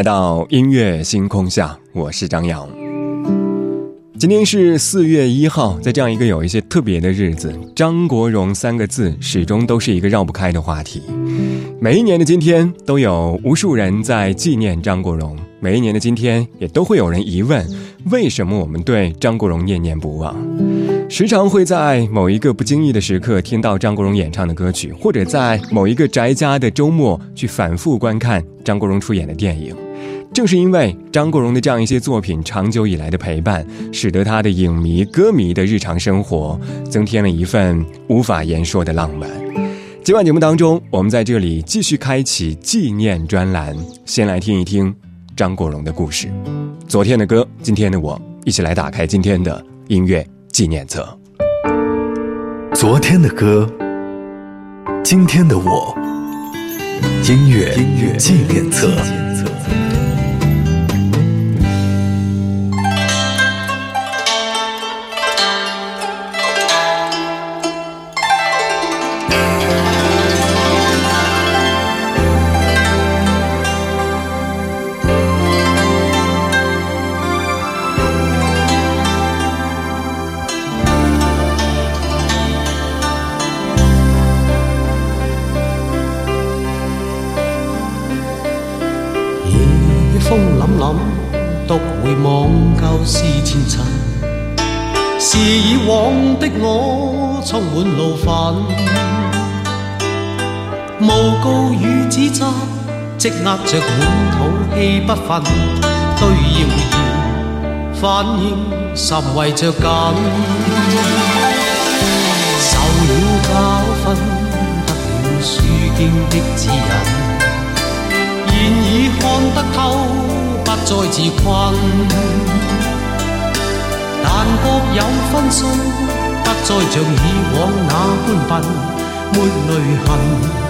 来到音乐星空下，我是张扬。今天是四月一号，在这样一个有一些特别的日子，张国荣三个字始终都是一个绕不开的话题。每一年的今天，都有无数人在纪念张国荣；每一年的今天，也都会有人疑问：为什么我们对张国荣念念不忘？时常会在某一个不经意的时刻听到张国荣演唱的歌曲，或者在某一个宅家的周末去反复观看张国荣出演的电影。正是因为张国荣的这样一些作品长久以来的陪伴，使得他的影迷、歌迷的日常生活增添了一份无法言说的浪漫。今晚节目当中，我们在这里继续开启纪念专栏，先来听一听张国荣的故事。昨天的歌，今天的我，一起来打开今天的音乐纪念册。昨天的歌，今天的我，音乐纪念册。压着满肚气不忿，对谣言反应甚为着紧。受了教训，得了书经的指引，现已看得透，不再自困。但各有分寸，不再像以往那般笨，没泪痕。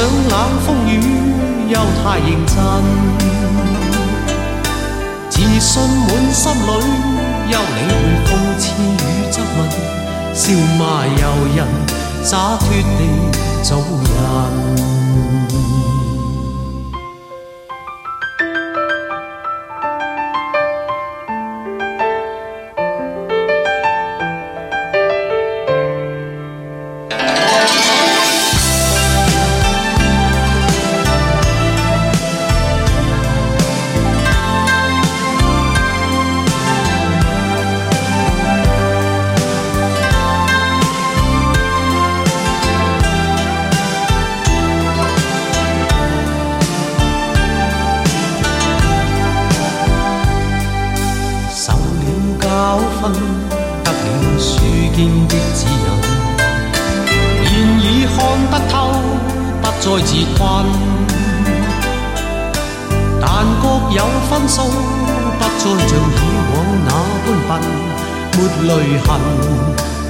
想冷风雨又太认真，自信满心里，休理会讽刺与质问，笑骂由人，洒脱地做人。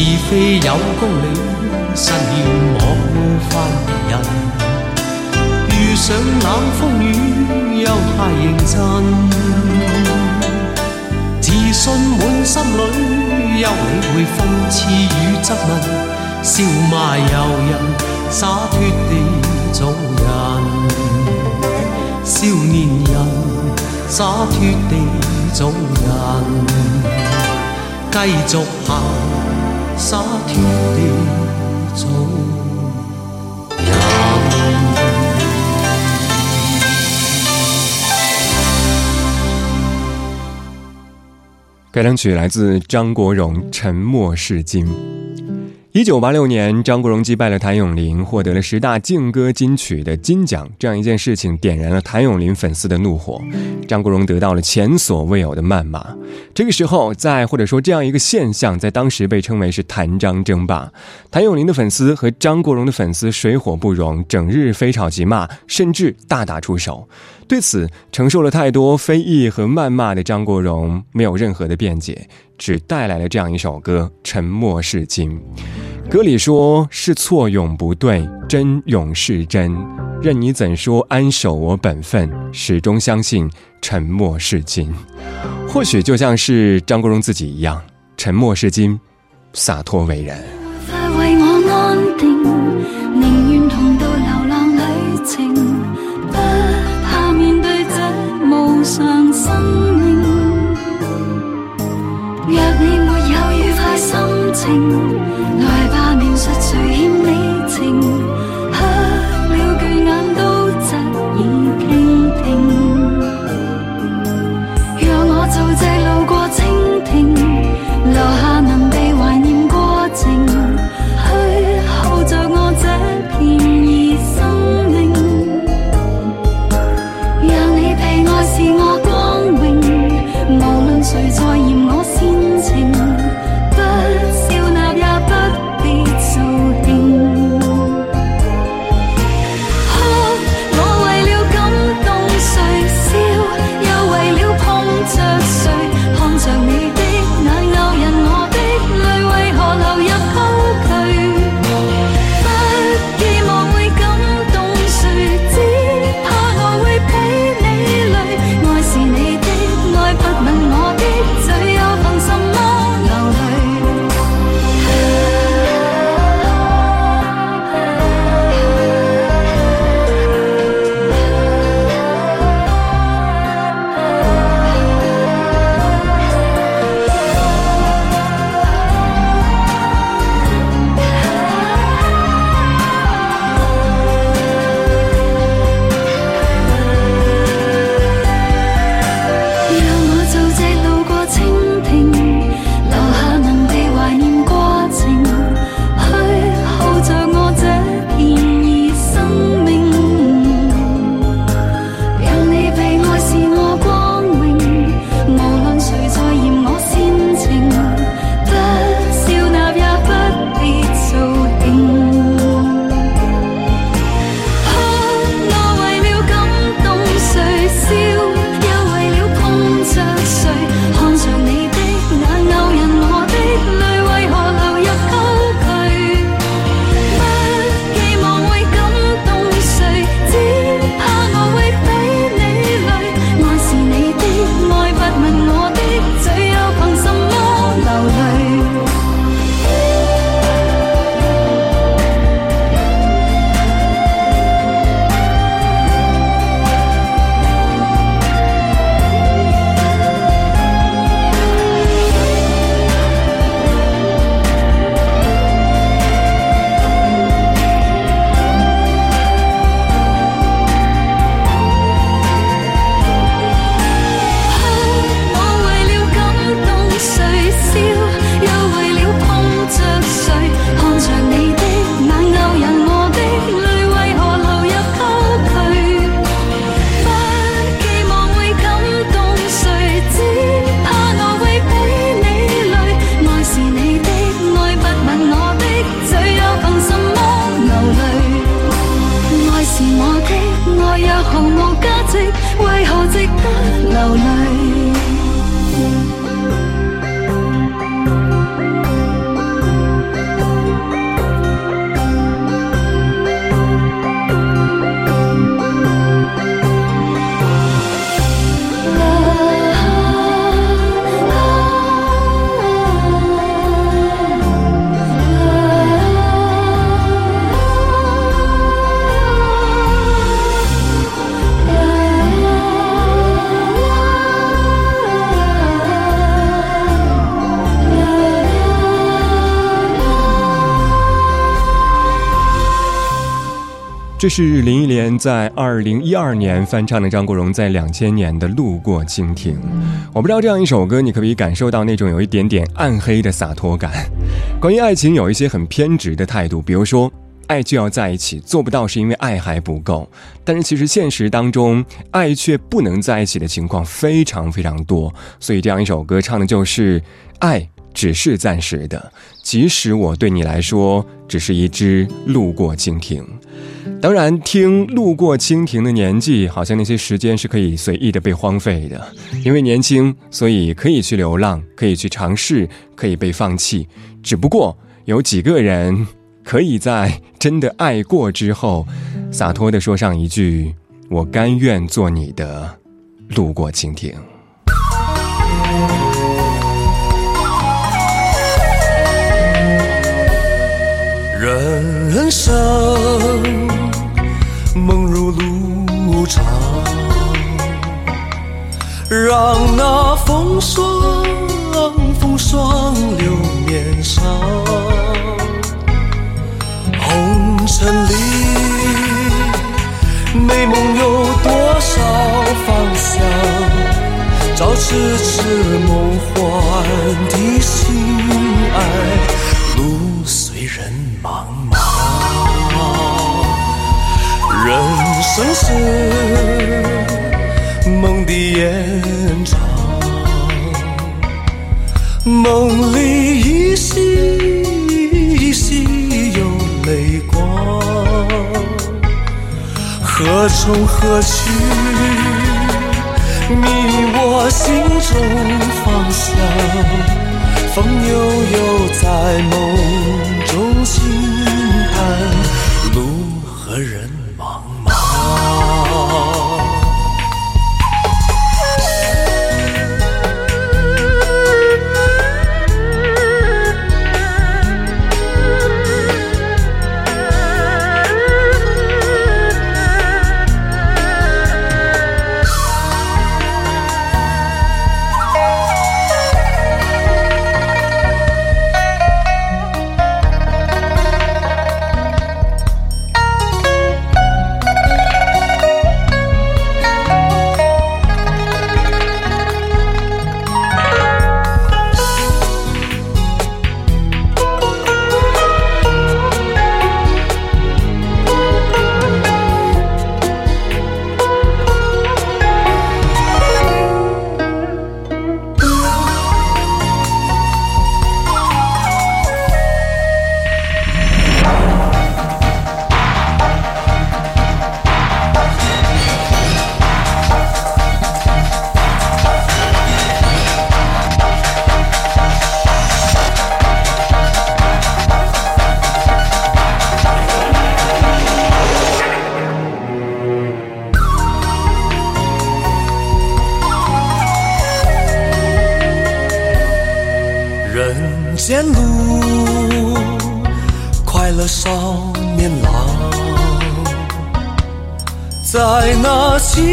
是非有公理，失了莫犯別人。遇上冷風雨，又太認真。自信滿心裏，休理會諷刺與質問。笑骂由人，洒脱地做人。少年人，洒脱地做人，繼續行。该张曲来自张国荣，《沉默是金》。一九八六年，张国荣击败了谭咏麟，获得了十大劲歌金曲的金奖。这样一件事情点燃了谭咏麟粉丝的怒火，张国荣得到了前所未有的谩骂。这个时候，在或者说这样一个现象，在当时被称为是“谭张争霸”。谭咏麟的粉丝和张国荣的粉丝水火不容，整日非吵即骂，甚至大打出手。对此承受了太多非议和谩骂的张国荣没有任何的辩解，只带来了这样一首歌《沉默是金》。歌里说：“是错永不对，真永是真，任你怎说，安守我本分，始终相信沉默是金。”或许就像是张国荣自己一样，沉默是金，洒脱为人。听。这是林忆莲在二零一二年翻唱的张国荣在两千年的《路过蜻蜓》，我不知道这样一首歌你可不可以感受到那种有一点点暗黑的洒脱感。关于爱情，有一些很偏执的态度，比如说爱就要在一起，做不到是因为爱还不够。但是其实现实当中，爱却不能在一起的情况非常非常多。所以这样一首歌唱的就是，爱只是暂时的，即使我对你来说只是一只路过蜻蜓。当然，听路过蜻蜓的年纪，好像那些时间是可以随意的被荒废的，因为年轻，所以可以去流浪，可以去尝试，可以被放弃。只不过，有几个人可以在真的爱过之后，洒脱的说上一句：“我甘愿做你的路过蜻蜓。”人生梦如路长，让那风霜，风霜留面上。红尘里美梦有多少方向？找痴痴梦幻的心。城市，梦的延长。梦里依稀依稀有泪光。何从何去？你我心中方向。风悠悠在梦中轻叹，路何人？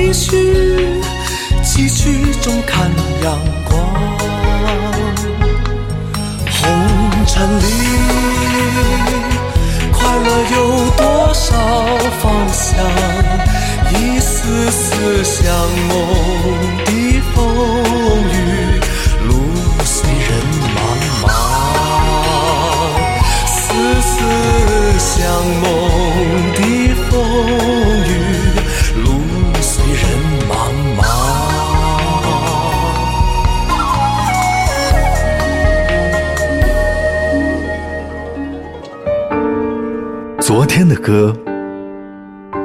继续继续中看阳光。红尘里，快乐有多少方向？一丝丝向梦。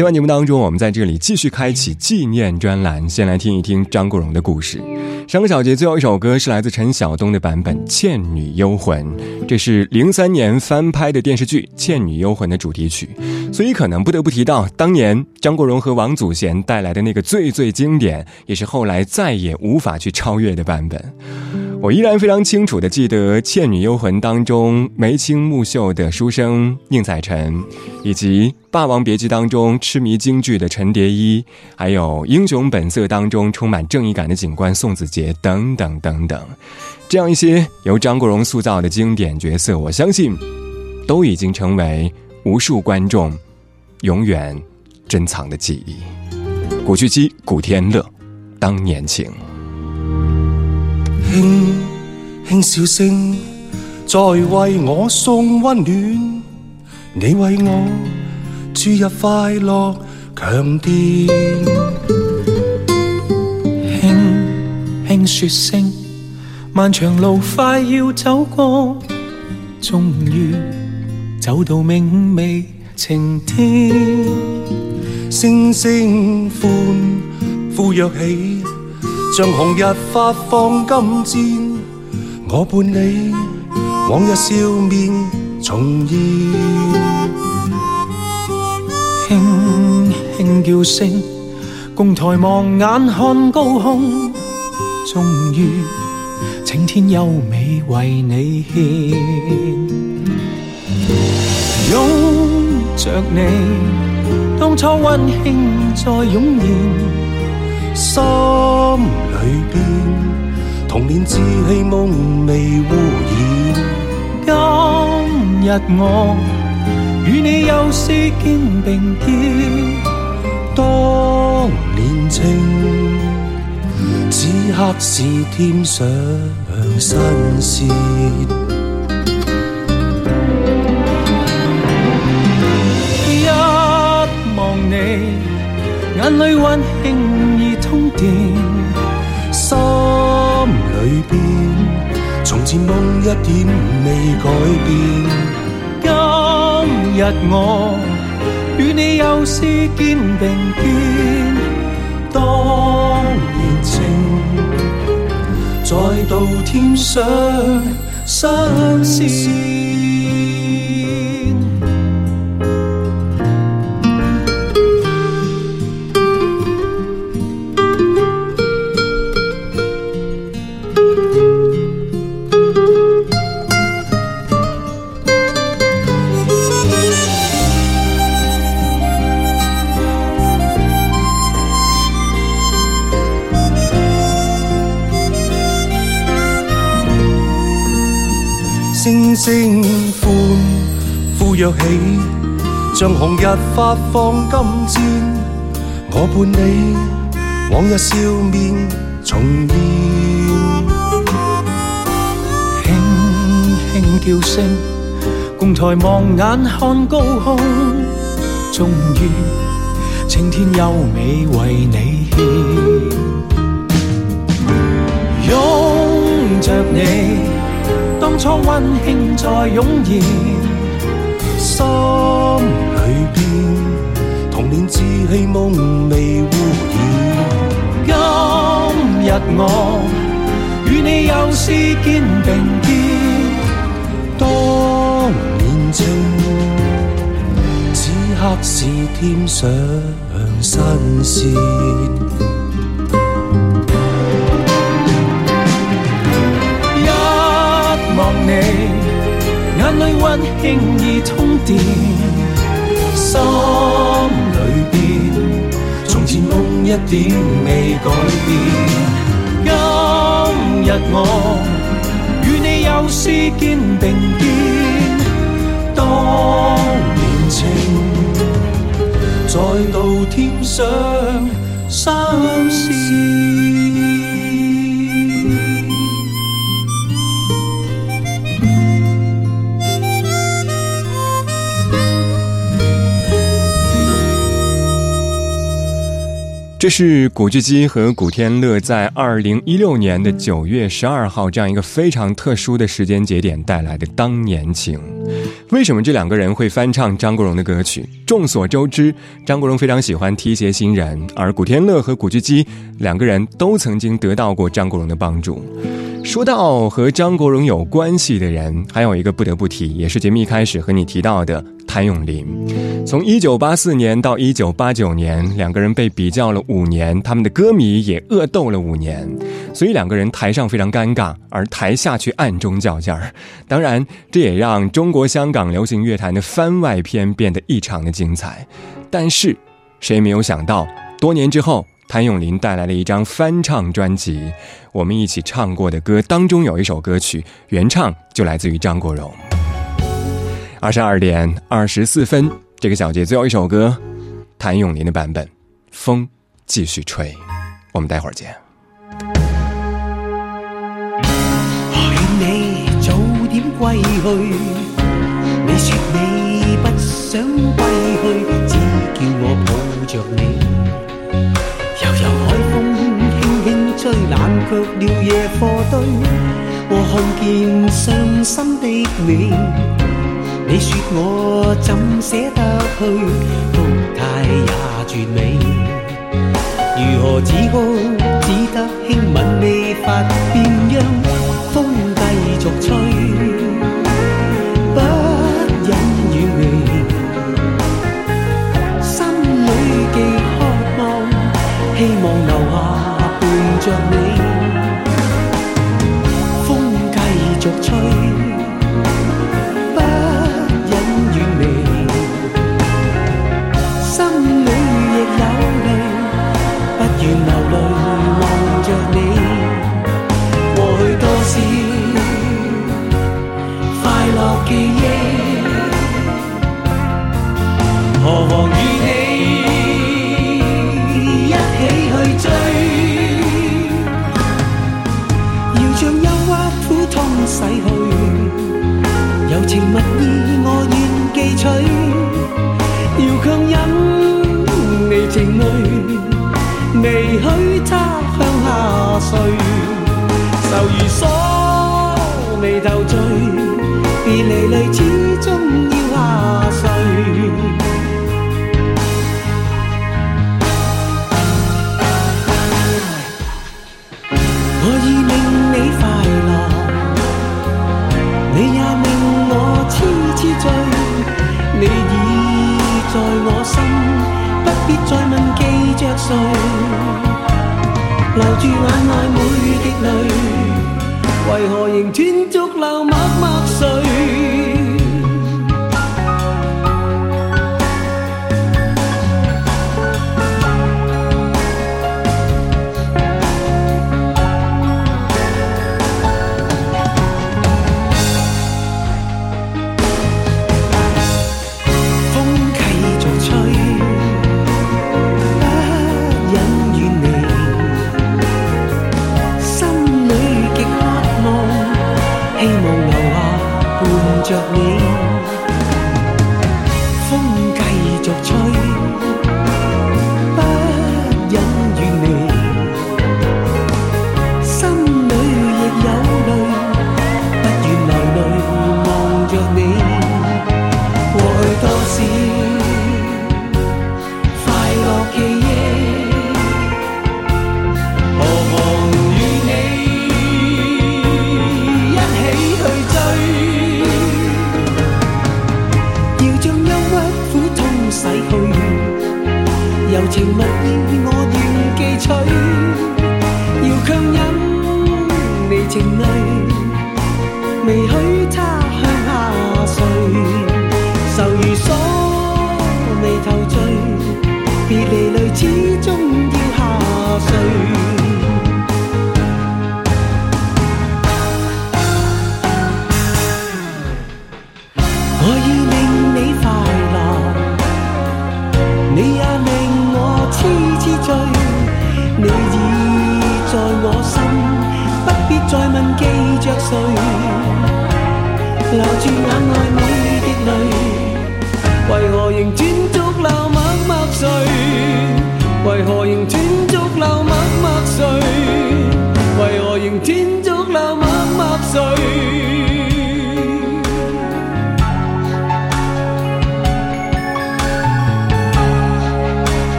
今晚节目当中，我们在这里继续开启纪念专栏，先来听一听张国荣的故事。上小节最后一首歌是来自陈晓东的版本《倩女幽魂》，这是零三年翻拍的电视剧《倩女幽魂》的主题曲，所以可能不得不提到当年张国荣和王祖贤带来的那个最最经典，也是后来再也无法去超越的版本。我依然非常清楚的记得《倩女幽魂》当中眉清目秀的书生宁采臣，以及《霸王别姬》当中痴迷京剧的陈蝶衣，还有《英雄本色》当中充满正义感的警官宋子杰等等等等，这样一些由张国荣塑造的经典角色，我相信都已经成为无数观众永远珍藏的记忆。古巨基、古天乐，当年情。轻轻笑声，在为我送温暖。你为我注入快乐强电。轻轻说声，漫长路快要走过，终于走到明媚晴天。声声欢，呼跃起。像红日发放金箭，我伴你往日笑面重现，轻轻叫声，共抬望眼看高空，终于晴天优美为你献，拥着你当初温馨再涌现。心里边，童年稚气梦未污染。今日我与你又再肩并肩，当年情，此刻是添上新鲜。一望你。眼里温馨已通电，心里边从前梦一点未改变。今日我与你又诗肩并肩，当年情再度添上新鲜。声欢，呼跃起，像红日发放金箭。我伴你，往日笑面重现。轻轻叫声，共抬望眼看高空，终于青天优美为你献，拥着你。当初温馨再涌现，心里边童年稚气梦未污染。今日我与你又是肩并肩，当年情此刻是添上新鲜。里温馨已通电，心里边从前梦一点未改变。今日我与你又视肩并肩，当年情再度添上新鲜。这是古巨基和古天乐在二零一六年的九月十二号这样一个非常特殊的时间节点带来的《当年情》。为什么这两个人会翻唱张国荣的歌曲？众所周知，张国荣非常喜欢提携新人，而古天乐和古巨基两个人都曾经得到过张国荣的帮助。说到和张国荣有关系的人，还有一个不得不提，也是节目一开始和你提到的。谭咏麟从一九八四年到一九八九年，两个人被比较了五年，他们的歌迷也恶斗了五年，所以两个人台上非常尴尬，而台下却暗中较劲儿。当然，这也让中国香港流行乐坛的番外篇变得异常的精彩。但是，谁也没有想到，多年之后，谭咏麟带来了一张翻唱专辑。我们一起唱过的歌当中有一首歌曲，原唱就来自于张国荣。二十二点二十四分，这个小节最后一首歌，谭咏麟的版本，《风继续吹》，我们待会儿见。我劝你早点归去，你说你不想归去，只叫我抱着你。悠悠海风轻轻吹，冷却了夜火堆，我看见伤心的你。你说我怎舍得去？福态也绝美，如何止好只得轻吻未发变央，风继续吹。